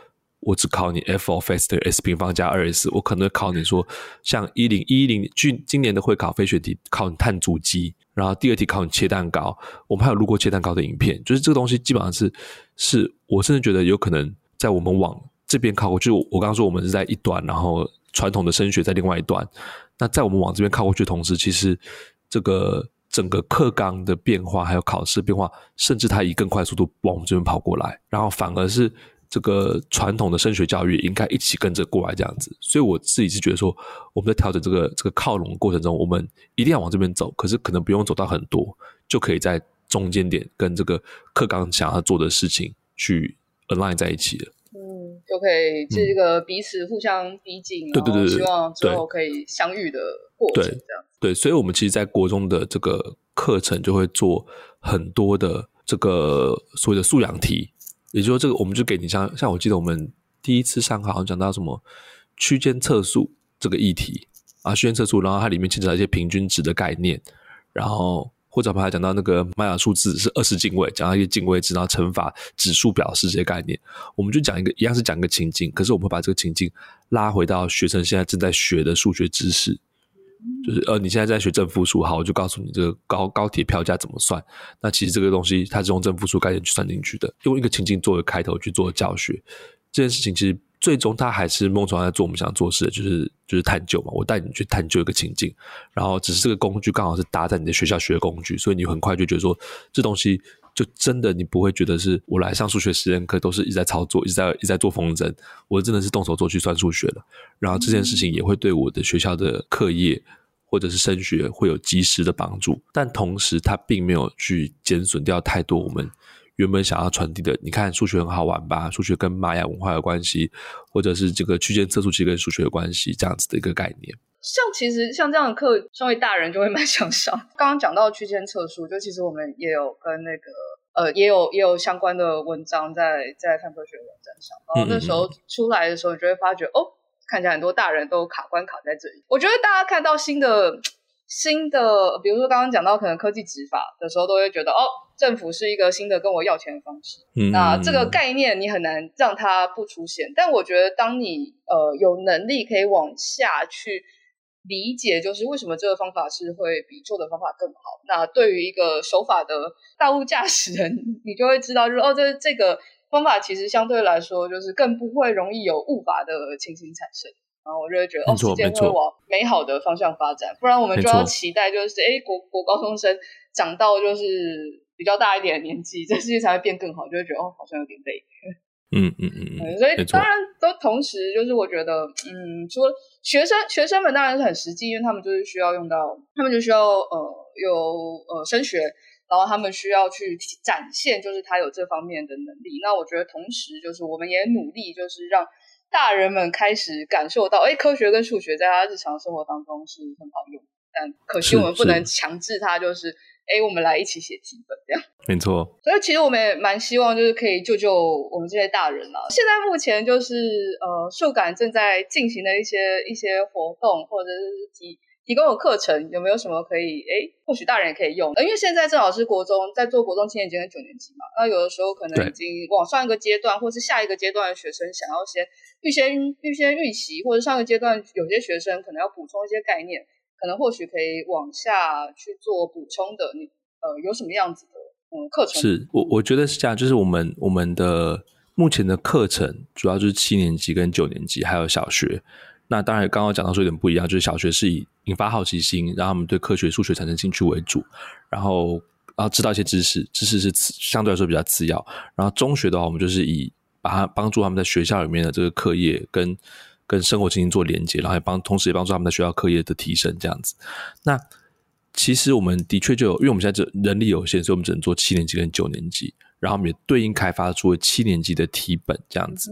Speaker 1: 我只考你 f of x 等于 s 平方加二 s，我可能考你说像一零一零今今年的会考非选题考你碳足迹，然后第二题考你切蛋糕，我们还有录过切蛋糕的影片，就是这个东西基本上是是我甚至觉得有可能在我们往这边靠过去，我刚刚说我们是在一端，然后传统的升学在另外一端，那在我们往这边靠过去的同时，其实这个整个课纲的变化还有考试变化，甚至它以更快速度往我们这边跑过来，然后反而是。这个传统的升学教育应该一起跟着过来这样子。所以我自己是觉得说，我们在调整这个这个靠拢的过程中，我们一定要往这边走，可是可能不用走到很多，就可以在中间点跟这个课纲想要做的事情去 align 在一起了。
Speaker 2: 嗯，就可以这个彼此互相逼近，
Speaker 1: 对对对，
Speaker 2: 希望之后可以相遇的过程这样。
Speaker 1: 对，对，所以我们其实，在国中的这个课程就会做很多的这个所谓的素养题，也就是说，这个我们就给你像像我记得我们第一次上课好像讲到什么区间测速这个议题啊，区间测速，然后它里面牵扯到一些平均值的概念，然后或者把它讲到那个麦雅数字是二十进位，讲到一些进位值，然后乘法指数表示这些概念，我们就讲一个一样是讲一个情境，可是我们会把这个情境拉回到学生现在正在学的数学知识。就是呃，你现在在学正负数，好，我就告诉你这个高高铁票价怎么算。那其实这个东西它是用正负数概念去算进去的，用一个情境作为开头去做教学。这件事情其实最终它还是梦崇在做我们想做的事，就是就是探究嘛。我带你去探究一个情境，然后只是这个工具刚好是搭在你的学校学工具，所以你很快就觉得说这东西。就真的你不会觉得是我来上数学实验课都是一直在操作，一直在一直在做风筝，我真的是动手做去算数学了。然后这件事情也会对我的学校的课业或者是升学会有及时的帮助，但同时它并没有去减损掉太多我们原本想要传递的。你看数学很好玩吧？数学跟玛雅文化有关系，或者是这个区间测速器跟数学有关系，这样子的一个概念。
Speaker 2: 像其实像这样的课，身为大人就会蛮 想上。刚刚讲到区间测速，就其实我们也有跟那个呃，也有也有相关的文章在在泛科学网站上。然后那时候出来的时候，你就会发觉哦，看起来很多大人都卡关卡在这里。我觉得大家看到新的新的，比如说刚刚讲到可能科技执法的时候，都会觉得哦，政府是一个新的跟我要钱的方式。嗯，那这个概念你很难让它不出现。但我觉得当你呃有能力可以往下去。理解就是为什么这个方法是会比旧的方法更好。那对于一个守法的 道路驾驶人，你就会知道，就是哦，这这个方法其实相对来说就是更不会容易有误法的情形产生。然后我就会觉得，哦，时间会往美好的方向发展。不然我们就要期待，就是哎国国高中生长到就是比较大一点的年纪，这世界才会变更好，就会觉得哦，好像有点累。
Speaker 1: 嗯嗯嗯嗯，
Speaker 2: 所以当然都同时就是我觉得，嗯，除了学生学生们当然是很实际，因为他们就是需要用到，他们就需要呃有呃升学，然后他们需要去展现就是他有这方面的能力。那我觉得同时就是我们也努力就是让大人们开始感受到，哎，科学跟数学在他日常生活当中是很好用，但可惜我们不能强制他就是。哎，我们来一起写题本，这样
Speaker 1: 没错。
Speaker 2: 所以其实我们也蛮希望，就是可以救救我们这些大人了。现在目前就是呃，数感正在进行的一些一些活动，或者是提提供的课程，有没有什么可以哎，或许大人也可以用？因为现在正好是国中在做国中七年级跟九年级嘛，那有的时候可能已经往上一个阶段，或是下一个阶段的学生想要先预先预先预习，或者上一个阶段有些学生可能要补充一些概念。可能或许可以往下去做补充的，你呃有什么样子的嗯课程？
Speaker 1: 是我我觉得是这样，就是我们我们的目前的课程主要就是七年级跟九年级还有小学。那当然刚刚讲到说有点不一样，就是小学是以引发好奇心，让他们对科学数学产生兴趣为主，然后然后知道一些知识，知识是相对来说比较次要。然后中学的话，我们就是以把它帮助他们在学校里面的这个课业跟。跟生活进行做连接，然后也帮，同时也帮助他们的学校课业的提升，这样子。那其实我们的确就有，因为我们现在这人力有限，所以我们只能做七年级跟九年级，然后我们也对应开发出了七年级的题本这样子。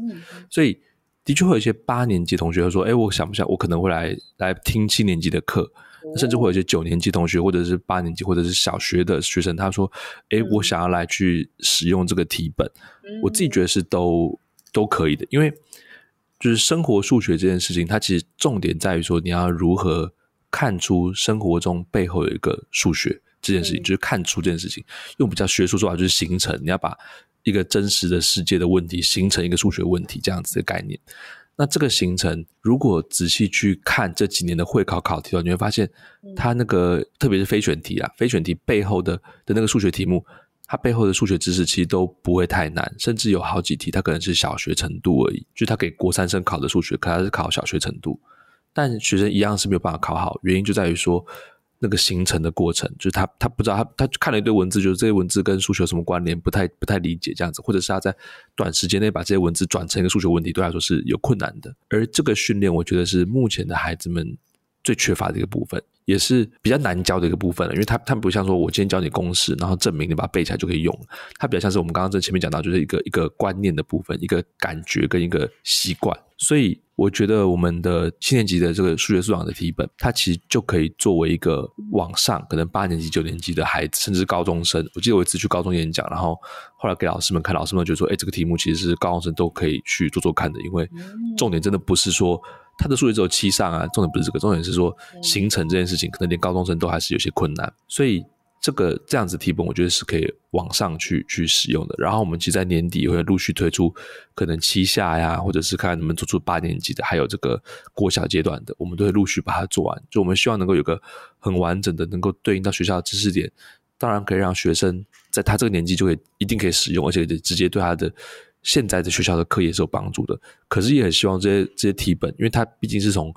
Speaker 1: 所以的确会有一些八年级同学会说：“哎，我想不想？我可能会来来听七年级的课。”甚至会有一些九年级同学，或者是八年级，或者是小学的学生，他说：“哎，我想要来去使用这个题本。”我自己觉得是都都可以的，因为。就是生活数学这件事情，它其实重点在于说，你要如何看出生活中背后有一个数学这件事情，就是看出这件事情。用比较学术说法，就是形成。你要把一个真实的世界的问题形成一个数学问题这样子的概念。那这个形成，如果仔细去看这几年的会考考题的话，你会发现，它那个特别是非选题啊，非选题背后的的那个数学题目。它背后的数学知识其实都不会太难，甚至有好几题它可能是小学程度而已。就他给国三生考的数学，可他是考小学程度，但学生一样是没有办法考好。原因就在于说，那个形成的过程，就是他他不知道他他看了一堆文字，就是这些文字跟数学有什么关联，不太不太理解这样子，或者是他在短时间内把这些文字转成一个数学问题，对他来说是有困难的。而这个训练，我觉得是目前的孩子们最缺乏的一个部分，也是比较难教的一个部分了。因为它它不像说我今天教你公式，然后证明你把它背起来就可以用，它比较像是我们刚刚在前面讲到，就是一个一个观念的部分，一个感觉跟一个习惯，所以。我觉得我们的七年级的这个数学素养的题本，它其实就可以作为一个往上，可能八年级、九年级的孩子，甚至高中生。我记得我一次去高中演讲，然后后来给老师们看，老师们就说：“哎，这个题目其实是高中生都可以去做做看的，因为重点真的不是说他的数学只有七上啊，重点不是这个，重点是说形成这件事情，可能连高中生都还是有些困难，所以。”这个这样子题本，我觉得是可以往上去去使用的。然后我们其实，在年底会陆续推出可能七下呀，或者是看能不能做出八年级的，还有这个国小阶段的，我们都会陆续把它做完。就我们希望能够有个很完整的，能够对应到学校的知识点，当然可以让学生在他这个年纪就可以一定可以使用，而且直接对他的现在的学校的课业是有帮助的。可是也很希望这些这些题本，因为它毕竟是从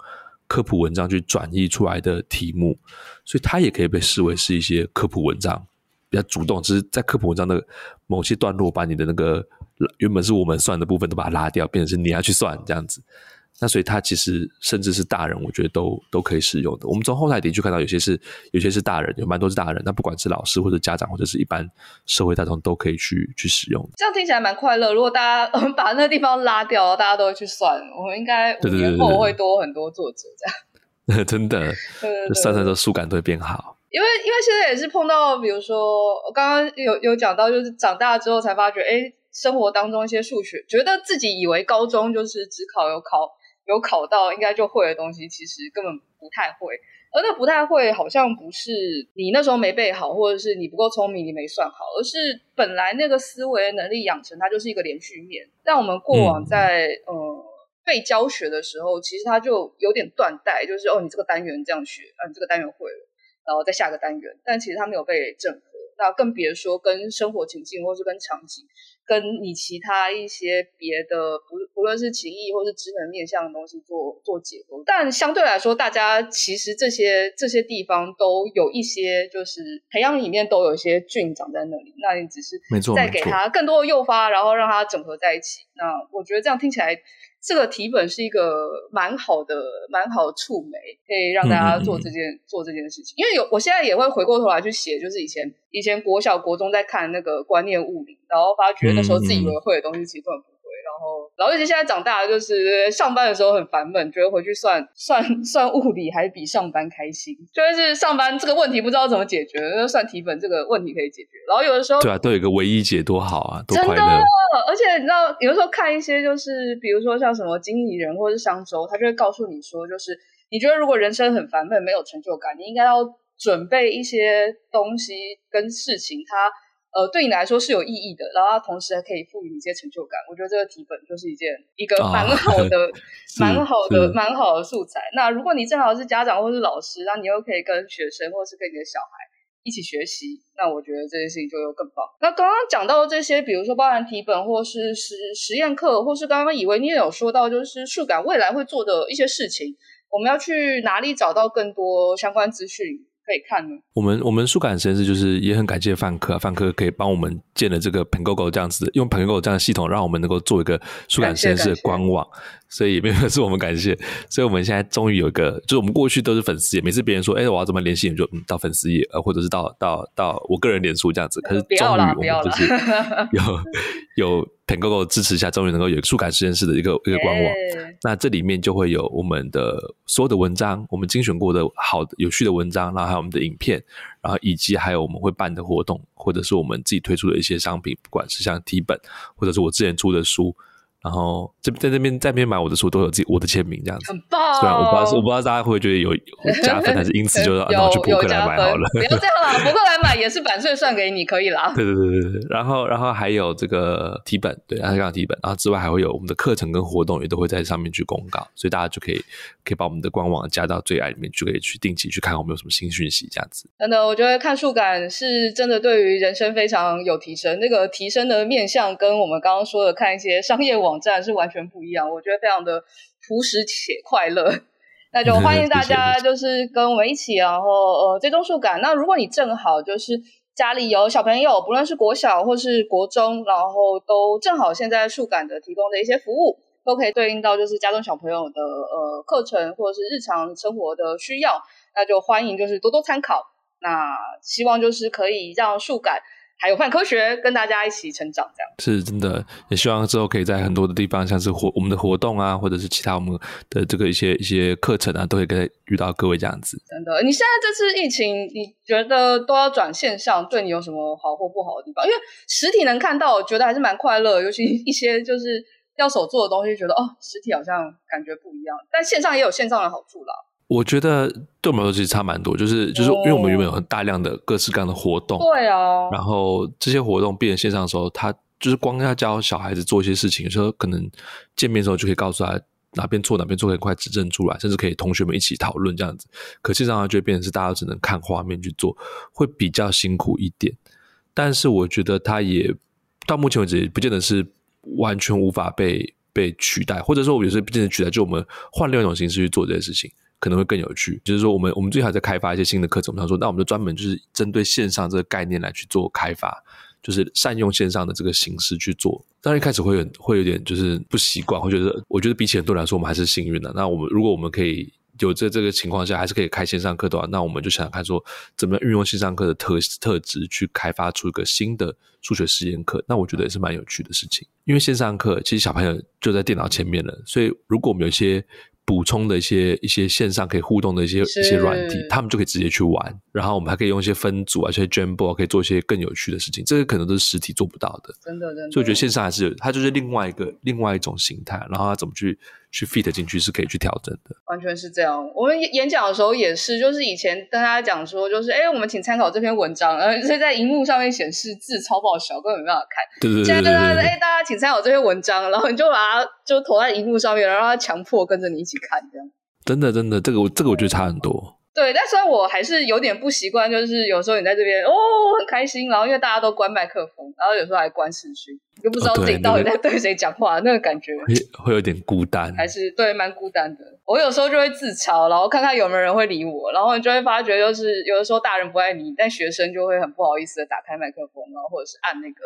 Speaker 1: 科普文章去转译出来的题目，所以它也可以被视为是一些科普文章，比较主动，只是在科普文章的某些段落，把你的那个原本是我们算的部分都把它拉掉，变成是你要去算这样子。那所以它其实甚至是大人，我觉得都都可以使用的。我们从后台的确看到有些是有些是大人，有蛮多是大人。那不管是老师或者家长或者是一般社会大众都可以去去使用。
Speaker 2: 这样听起来蛮快乐。如果大家 我们把那个地方拉掉，大家都会去算，我们应该五年后会多很多作者这样。
Speaker 1: 真的，算算的速感都会变好。
Speaker 2: 因为因为现在也是碰到，比如说我刚刚有有讲到，就是长大之后才发觉，哎，生活当中一些数学，觉得自己以为高中就是只考有考。有考到应该就会的东西，其实根本不太会。而那不太会，好像不是你那时候没背好，或者是你不够聪明，你没算好，而是本来那个思维能力养成，它就是一个连续面。但我们过往在、嗯、呃被教学的时候，其实它就有点断代，就是哦，你这个单元这样学，嗯、啊，你这个单元会了，然后再下个单元，但其实它没有被整合。那更别说跟生活情境，或是跟场景。跟你其他一些别的不不论是情谊或是职能面向的东西做做结合，但相对来说，大家其实这些这些地方都有一些，就是培养里面都有一些菌长在那里，那你只是再给它更多的诱发，然后让它整合在一起。那我觉得这样听起来。这个题本是一个蛮好的、蛮好的触媒，可以让大家做这件、嗯、做这件事情。因为有，我现在也会回过头来去写，就是以前以前国小、国中在看那个观念物理，然后发觉那时候自己以为会的东西，其实都很。然后，然后尤其现在长大了，就是上班的时候很烦闷，觉得回去算 算算物理还比上班开心。就是上班这个问题不知道怎么解决，算题本这个问题可以解决。然后有的时候，对
Speaker 1: 啊，都有一个唯一解，多好啊，多快乐。
Speaker 2: 真的，而且你知道，有的时候看一些就是，比如说像什么经理人或者是商周，他就会告诉你说，就是你觉得如果人生很烦闷，没有成就感，你应该要准备一些东西跟事情，它。呃，对你来说是有意义的，然后它同时还可以赋予你一些成就感。我觉得这个题本就是一件一个蛮好的、哦、蛮好的、蛮好的素材。那如果你正好是家长或是老师，那你又可以跟学生或是跟你的小孩一起学习，那我觉得这件事情就又更棒。那刚刚讲到这些，比如说包含题本或是实实验课，或是刚刚以为你也有说到，就是数感未来会做的一些事情，我们要去哪里找到更多相关资讯？可以看呢。
Speaker 1: 我们我们数感实验室就是也很感谢范科，范科可以帮我们建了这个 Pangogo 这样子，用 Pangogo 这样的系统，让我们能够做一个数感实验室的官网。所以没有是我们感谢，所以我们现在终于有一个，就是我们过去都是粉丝页，每次别人说，哎、欸，我要怎么联系你就，就嗯到粉丝页，呃，或者是到到到我个人脸书这样子。可是终于我们就是有有 Pangogo 支持下，终于能够有数感实验室的一个一个官网。欸、那这里面就会有我们的所有的文章，我们精选过的好的有趣的文章，然后还有我们的影片，然后以及还有我们会办的活动，或者是我们自己推出的一些商品，不管是像题本，或者是我之前出的书。然后这在这边在那边买我的书都有自己我的签名这样子，
Speaker 2: 很棒。
Speaker 1: 虽然我不知道我不知道大家会不会觉得有加分，还是 因此就让我去博客来买好了。
Speaker 2: 不要这样啦，博客来买也是版税算给你，可以啦。
Speaker 1: 对对对对对。然后然后还有这个题本，对，还有刚刚题本，然后之外还会有我们的课程跟活动也都会在上面去公告，所以大家就可以可以把我们的官网加到最爱里面，就可以去定期去看看我们有什么新讯息这样子。
Speaker 2: 真的，我觉得看数感是真的对于人生非常有提升，那个提升的面向跟我们刚刚说的看一些商业网站是完全。不一样，我觉得非常的朴实且快乐。那就欢迎大家就是跟我们一起，然后呃追踪数感。那如果你正好就是家里有小朋友，不论是国小或是国中，然后都正好现在数感的提供的一些服务，都可以对应到就是家中小朋友的呃课程或者是日常生活的需要，那就欢迎就是多多参考。那希望就是可以让数感。还有泛科学跟大家一起成长，这样
Speaker 1: 是真的，也希望之后可以在很多的地方，像是活我们的活动啊，或者是其他我们的这个一些一些课程啊，都可以跟遇到各位这样子。
Speaker 2: 真的，你现在这次疫情，你觉得都要转线上，对你有什么好或不好的地方？因为实体能看到，我觉得还是蛮快乐，尤其一些就是要手做的东西，觉得哦，实体好像感觉不一样，但线上也有线上的好处啦。
Speaker 1: 我觉得对我们来说其实差蛮多，就是就是因为我们原本有很大量的各式各样的活动，
Speaker 2: 对啊，
Speaker 1: 然后这些活动变成线上的时候，他就是光要教小孩子做一些事情，有时候可能见面的时候就可以告诉他哪边错哪边错，可以快指正出来，甚至可以同学们一起讨论这样子。可线上它就会变成是大家只能看画面去做，会比较辛苦一点。但是我觉得它也到目前为止也不见得是完全无法被被取代，或者说我有时候不见得取代，就我们换另外一种形式去做这些事情。可能会更有趣，就是说，我们我们最近还在开发一些新的课程。我想说，那我们就专门就是针对线上这个概念来去做开发，就是善用线上的这个形式去做。当然一开始会有会有点就是不习惯，会觉得我觉得比起很多人来说，我们还是幸运的。那我们如果我们可以有这这个情况下，还是可以开线上课的话，那我们就想想看说，怎么样运用线上课的特特质去开发出一个新的数学实验课。那我觉得也是蛮有趣的事情，因为线上课其实小朋友就在电脑前面了，所以如果我们有一些。补充的一些一些线上可以互动的一些一些软体，他们就可以直接去玩。然后我们还可以用一些分组啊，一些 Jamboard 可以做一些更有趣的事情。这个可能都是实体做不到的，
Speaker 2: 真的真的。
Speaker 1: 所以我觉得线上还是有，它就是另外一个另外一种形态。然后它怎么去去 fit 进去是可以去调整的。
Speaker 2: 完全是这样。我们演讲的时候也是，就是以前跟大家讲说，就是哎，我们请参考这篇文章，然后所以在荧幕上面显示字超爆小，根本没办法看。
Speaker 1: 对对对。
Speaker 2: 现在跟大家哎，大家请参考这篇文章，然后你就把它就投在荧幕上面，然后让它强迫跟着你一起看这样。
Speaker 1: 真的，真的，这个我这个我觉得差很多。
Speaker 2: 对，但虽然我还是有点不习惯，就是有时候你在这边哦很开心，然后因为大家都关麦克风，然后有时候还关视讯，就不知道自己到底在对谁讲话，哦、那个感觉
Speaker 1: 会会有点孤单，
Speaker 2: 还是对蛮孤单的。我有时候就会自嘲，然后看看有没有人会理我，然后你就会发觉，就是有的时候大人不爱你，但学生就会很不好意思的打开麦克风，然后或者是按那个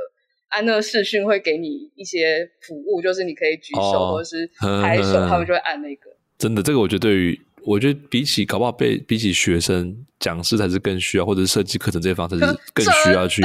Speaker 2: 按那个视讯会给你一些服务，就是你可以举手、哦、或者是拍手，他们就会按那个。
Speaker 1: 真的，这个我觉得对于我觉得比起搞不好被比起学生讲师才是更需要，或者是设计课程这些方式是 更需要去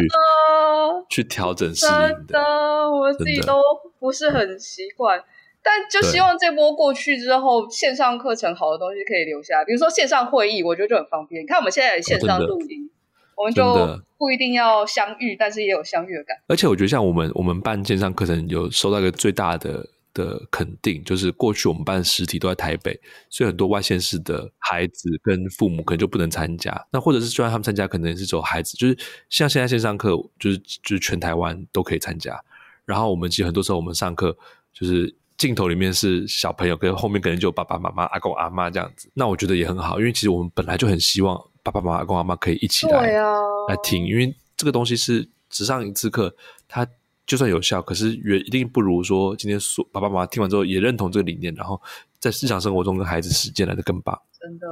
Speaker 1: 去调整适应的。
Speaker 2: 的，我自己都不是很习惯，但就希望这波过去之后，线上课程好的东西可以留下，比如说线上会议，我觉得就很方便。你看我们现在线上录音，哦，我们就不一定要相遇，但是也有相遇的感觉。
Speaker 1: 而且我觉得像我们我们办线上课程，有收到一个最大的。的肯定就是过去我们办实体都在台北，所以很多外县市的孩子跟父母可能就不能参加。那或者是就算他们参加，可能是只有孩子，就是像现在线上课，就是就是全台湾都可以参加。然后我们其实很多时候我们上课，就是镜头里面是小朋友，跟后面可能就有爸爸妈妈、阿公阿妈这样子。那我觉得也很好，因为其实我们本来就很希望爸爸妈妈、阿公阿妈可以一起来、来听，因为这个东西是只上一次课，它。就算有效，可是也一定不如说今天说爸爸妈妈听完之后也认同这个理念，然后在日常生活中跟孩子实践来的更棒。
Speaker 2: 真的，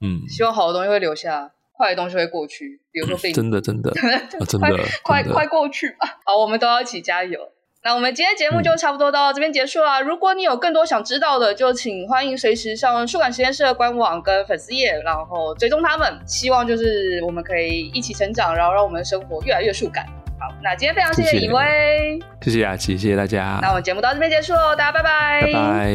Speaker 2: 嗯，希望好的东西会留下，坏的东西会过去。比如说病，
Speaker 1: 真的真的 啊，真的
Speaker 2: 快快快过去吧！好，我们都要一起加油。那我们今天节目就差不多到这边结束了。嗯、如果你有更多想知道的，就请欢迎随时上数感实验室的官网跟粉丝页，然后追踪他们。希望就是我们可以一起成长，然后让我们的生活越来越数感。好，那今天非常谢谢以威，
Speaker 1: 谢谢雅琪，谢谢大家。
Speaker 2: 那我们节目到这边结束喽，大家拜拜，
Speaker 1: 拜拜。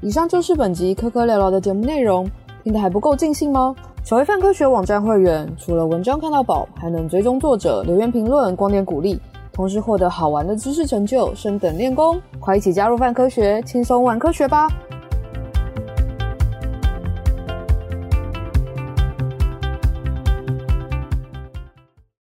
Speaker 3: 以上就是本集科科聊聊的节目内容，听得还不够尽兴吗？成为泛科学网站会员，除了文章看到宝，还能追踪作者、留言评论、光点鼓励，同时获得好玩的知识成就，升等练功。快一起加入泛科学，轻松玩科学吧！